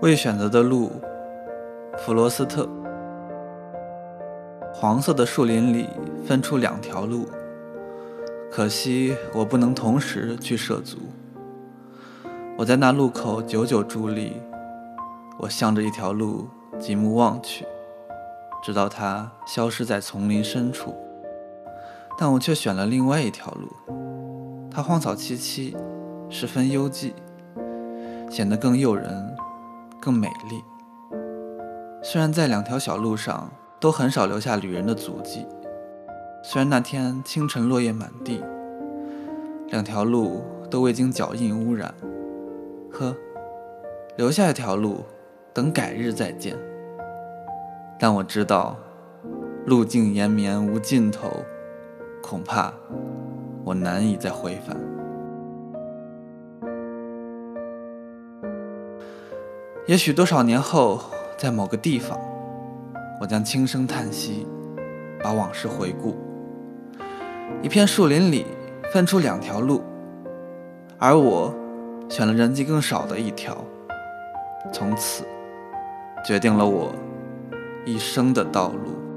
未选择的路，弗罗斯特。黄色的树林里分出两条路，可惜我不能同时去涉足。我在那路口久久伫立，我向着一条路极目望去，直到它消失在丛林深处。但我却选了另外一条路，它荒草萋萋，十分幽寂，显得更诱人。更美丽。虽然在两条小路上都很少留下旅人的足迹，虽然那天清晨落叶满地，两条路都未经脚印污染，呵，留下一条路，等改日再见。但我知道，路径延绵无尽头，恐怕我难以再回返。也许多少年后，在某个地方，我将轻声叹息，把往事回顾。一片树林里分出两条路，而我选了人迹更少的一条，从此决定了我一生的道路。